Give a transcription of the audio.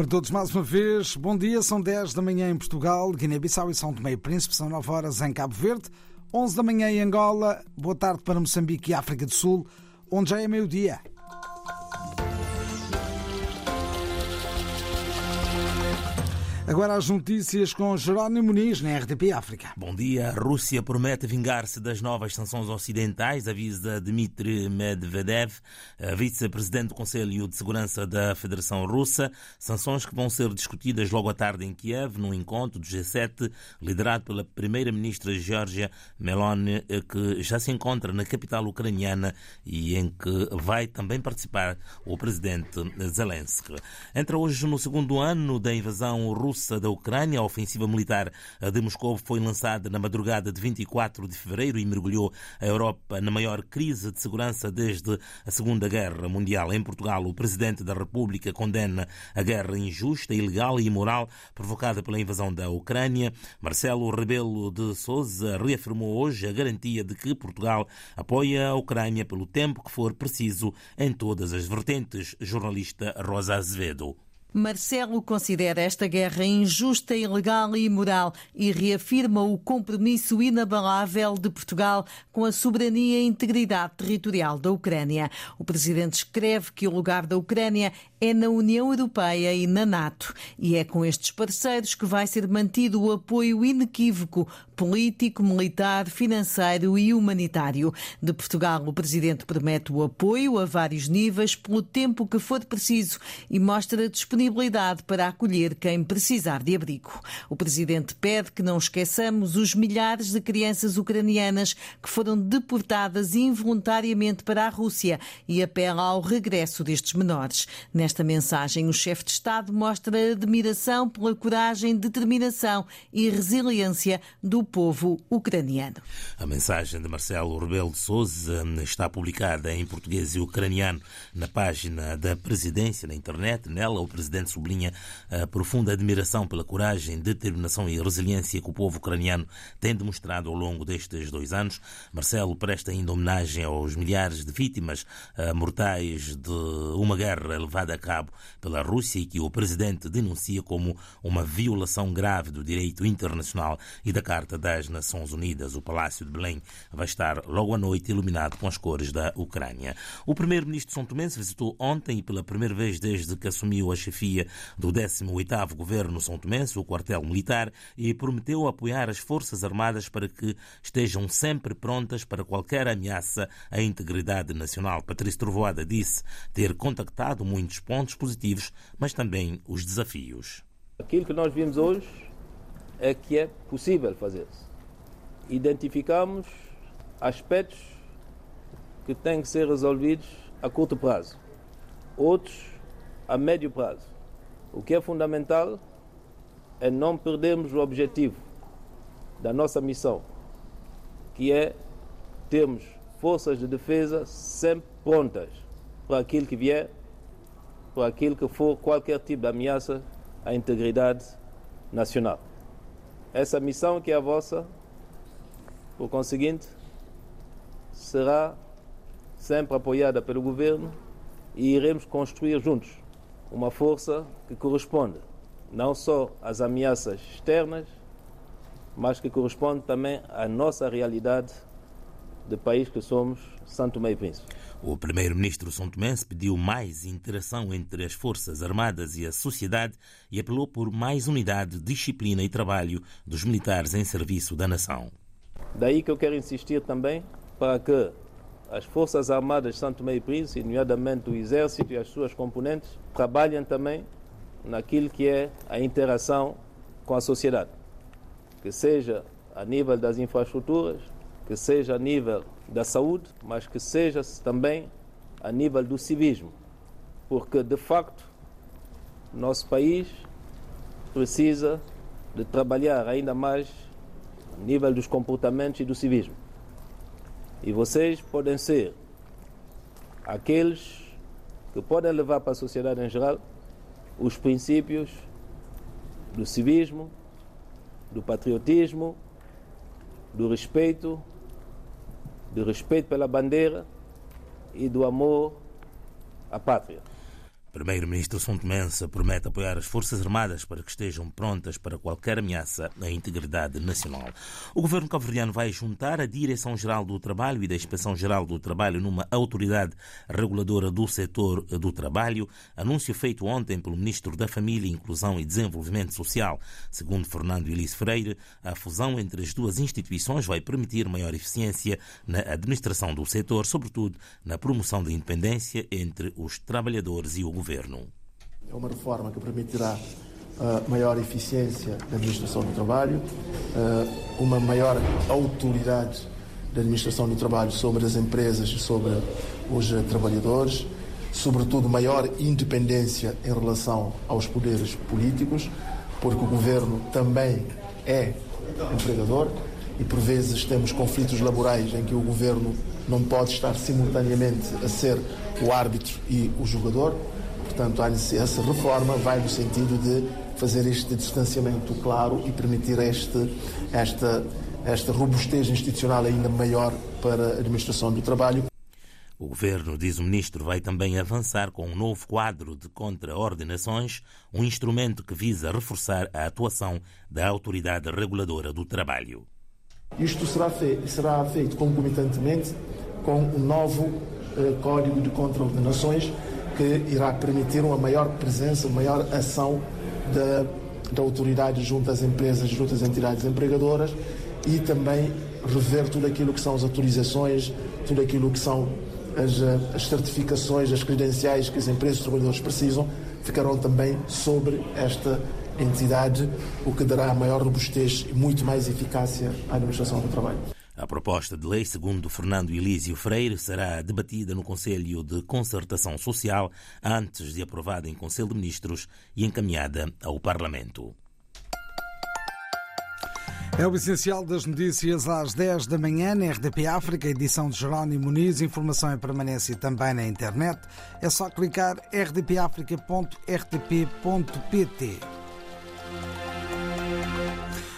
Para todos, mais uma vez, bom dia. São 10 da manhã em Portugal, Guiné-Bissau e São Tomé e Príncipe. São 9 horas em Cabo Verde, 11 da manhã em Angola. Boa tarde para Moçambique e África do Sul, onde já é meio-dia. Agora as notícias com Jerónimo Muniz na RTP África. Bom dia. A Rússia promete vingar-se das novas sanções ocidentais, avisa Dmitry Medvedev, vice-presidente do Conselho de Segurança da Federação Russa. Sanções que vão ser discutidas logo à tarde em Kiev, num encontro do G7, liderado pela primeira-ministra Georgia Meloni, que já se encontra na capital ucraniana e em que vai também participar o presidente Zelensky. Entra hoje no segundo ano da invasão russa da Ucrânia. A ofensiva militar de Moscou foi lançada na madrugada de 24 de fevereiro e mergulhou a Europa na maior crise de segurança desde a Segunda Guerra Mundial. Em Portugal, o presidente da República condena a guerra injusta, ilegal e imoral provocada pela invasão da Ucrânia. Marcelo Rebelo de Sousa reafirmou hoje a garantia de que Portugal apoia a Ucrânia pelo tempo que for preciso em todas as vertentes. Jornalista Rosa Azevedo. Marcelo considera esta guerra injusta, ilegal e imoral e reafirma o compromisso inabalável de Portugal com a soberania e integridade territorial da Ucrânia. O presidente escreve que o lugar da Ucrânia é na União Europeia e na NATO e é com estes parceiros que vai ser mantido o apoio inequívoco político, militar, financeiro e humanitário. De Portugal, o presidente promete o apoio a vários níveis pelo tempo que for preciso e mostra disponibilidade para acolher quem precisar de abrigo. O presidente pede que não esqueçamos os milhares de crianças ucranianas que foram deportadas involuntariamente para a Rússia e apela ao regresso destes menores. Nesta mensagem, o chefe de Estado mostra admiração pela coragem, determinação e resiliência do povo ucraniano. A mensagem de Marcelo Rebelo de Sousa está publicada em português e ucraniano na página da presidência na internet. Nela, o presidente sublinha a profunda admiração pela coragem, determinação e resiliência que o povo ucraniano tem demonstrado ao longo destes dois anos. Marcelo presta ainda homenagem aos milhares de vítimas mortais de uma guerra levada a cabo pela Rússia e que o presidente denuncia como uma violação grave do direito internacional e da Carta das Nações Unidas. O Palácio de Belém vai estar logo à noite iluminado com as cores da Ucrânia. O primeiro-ministro São Tomé visitou ontem e pela primeira vez desde que assumiu a chefia do 18º governo São Tomé, o quartel militar, e prometeu apoiar as Forças Armadas para que estejam sempre prontas para qualquer ameaça à integridade nacional. Patrício Trovoada disse ter contactado muitos pontos positivos, mas também os desafios. Aquilo que nós vimos hoje é que é possível fazer-se. Identificamos aspectos que têm que ser resolvidos a curto prazo, outros a médio prazo. O que é fundamental é não perdermos o objetivo da nossa missão, que é termos forças de defesa sempre prontas para aquilo que vier, para aquilo que for qualquer tipo de ameaça à integridade nacional. Essa missão que é a vossa, por conseguinte, será sempre apoiada pelo governo e iremos construir juntos uma força que corresponde não só às ameaças externas, mas que corresponde também à nossa realidade de país que somos, Santo Tomé e Príncipe. O primeiro-ministro São Tomense pediu mais interação entre as Forças Armadas e a sociedade e apelou por mais unidade, disciplina e trabalho dos militares em serviço da nação. Daí que eu quero insistir também para que as Forças Armadas de Santo Tomé e Príncipe, nomeadamente o Exército e as suas componentes, trabalhem também naquilo que é a interação com a sociedade. Que seja a nível das infraestruturas, que seja a nível da saúde, mas que seja também a nível do civismo. Porque, de facto, nosso país precisa de trabalhar ainda mais a nível dos comportamentos e do civismo. E vocês podem ser aqueles que podem levar para a sociedade em geral os princípios do civismo, do patriotismo, do respeito, do respeito pela bandeira e do amor à pátria. Primeiro-Ministro São Tomense promete apoiar as Forças Armadas para que estejam prontas para qualquer ameaça à integridade nacional. O governo cabo-verdiano vai juntar a Direção-Geral do Trabalho e da Inspeção-Geral do Trabalho numa autoridade reguladora do setor do trabalho, anúncio feito ontem pelo Ministro da Família, Inclusão e Desenvolvimento Social. Segundo Fernando Elis Freire, a fusão entre as duas instituições vai permitir maior eficiência na administração do setor, sobretudo na promoção da independência entre os trabalhadores e o governo. É uma reforma que permitirá uh, maior eficiência da administração do trabalho, uh, uma maior autoridade da administração do trabalho sobre as empresas e sobre os trabalhadores, sobretudo maior independência em relação aos poderes políticos, porque o governo também é empregador e por vezes temos conflitos laborais em que o governo não pode estar simultaneamente a ser o árbitro e o jogador. Portanto, essa reforma vai no sentido de fazer este distanciamento claro e permitir este, esta, esta robustez institucional ainda maior para a administração do trabalho. O governo, diz o ministro, vai também avançar com um novo quadro de contraordenações, um instrumento que visa reforçar a atuação da autoridade reguladora do trabalho. Isto será feito, será feito concomitantemente com um novo eh, Código de Contraordenações que irá permitir uma maior presença, uma maior ação da, da autoridade junto às empresas, junto às entidades empregadoras e também rever tudo aquilo que são as autorizações, tudo aquilo que são as, eh, as certificações, as credenciais que as empresas e os trabalhadores precisam, ficarão também sobre esta entidade, o que dará maior robustez e muito mais eficácia à administração do trabalho. A proposta de lei, segundo Fernando Elísio Freire, será debatida no Conselho de Concertação Social antes de aprovada em Conselho de Ministros e encaminhada ao Parlamento. É o essencial das notícias às 10 da manhã na RDP África, edição de Jerónimo Muniz. Informação em permanência também na internet. É só clicar rdpafrica.rtp.pt.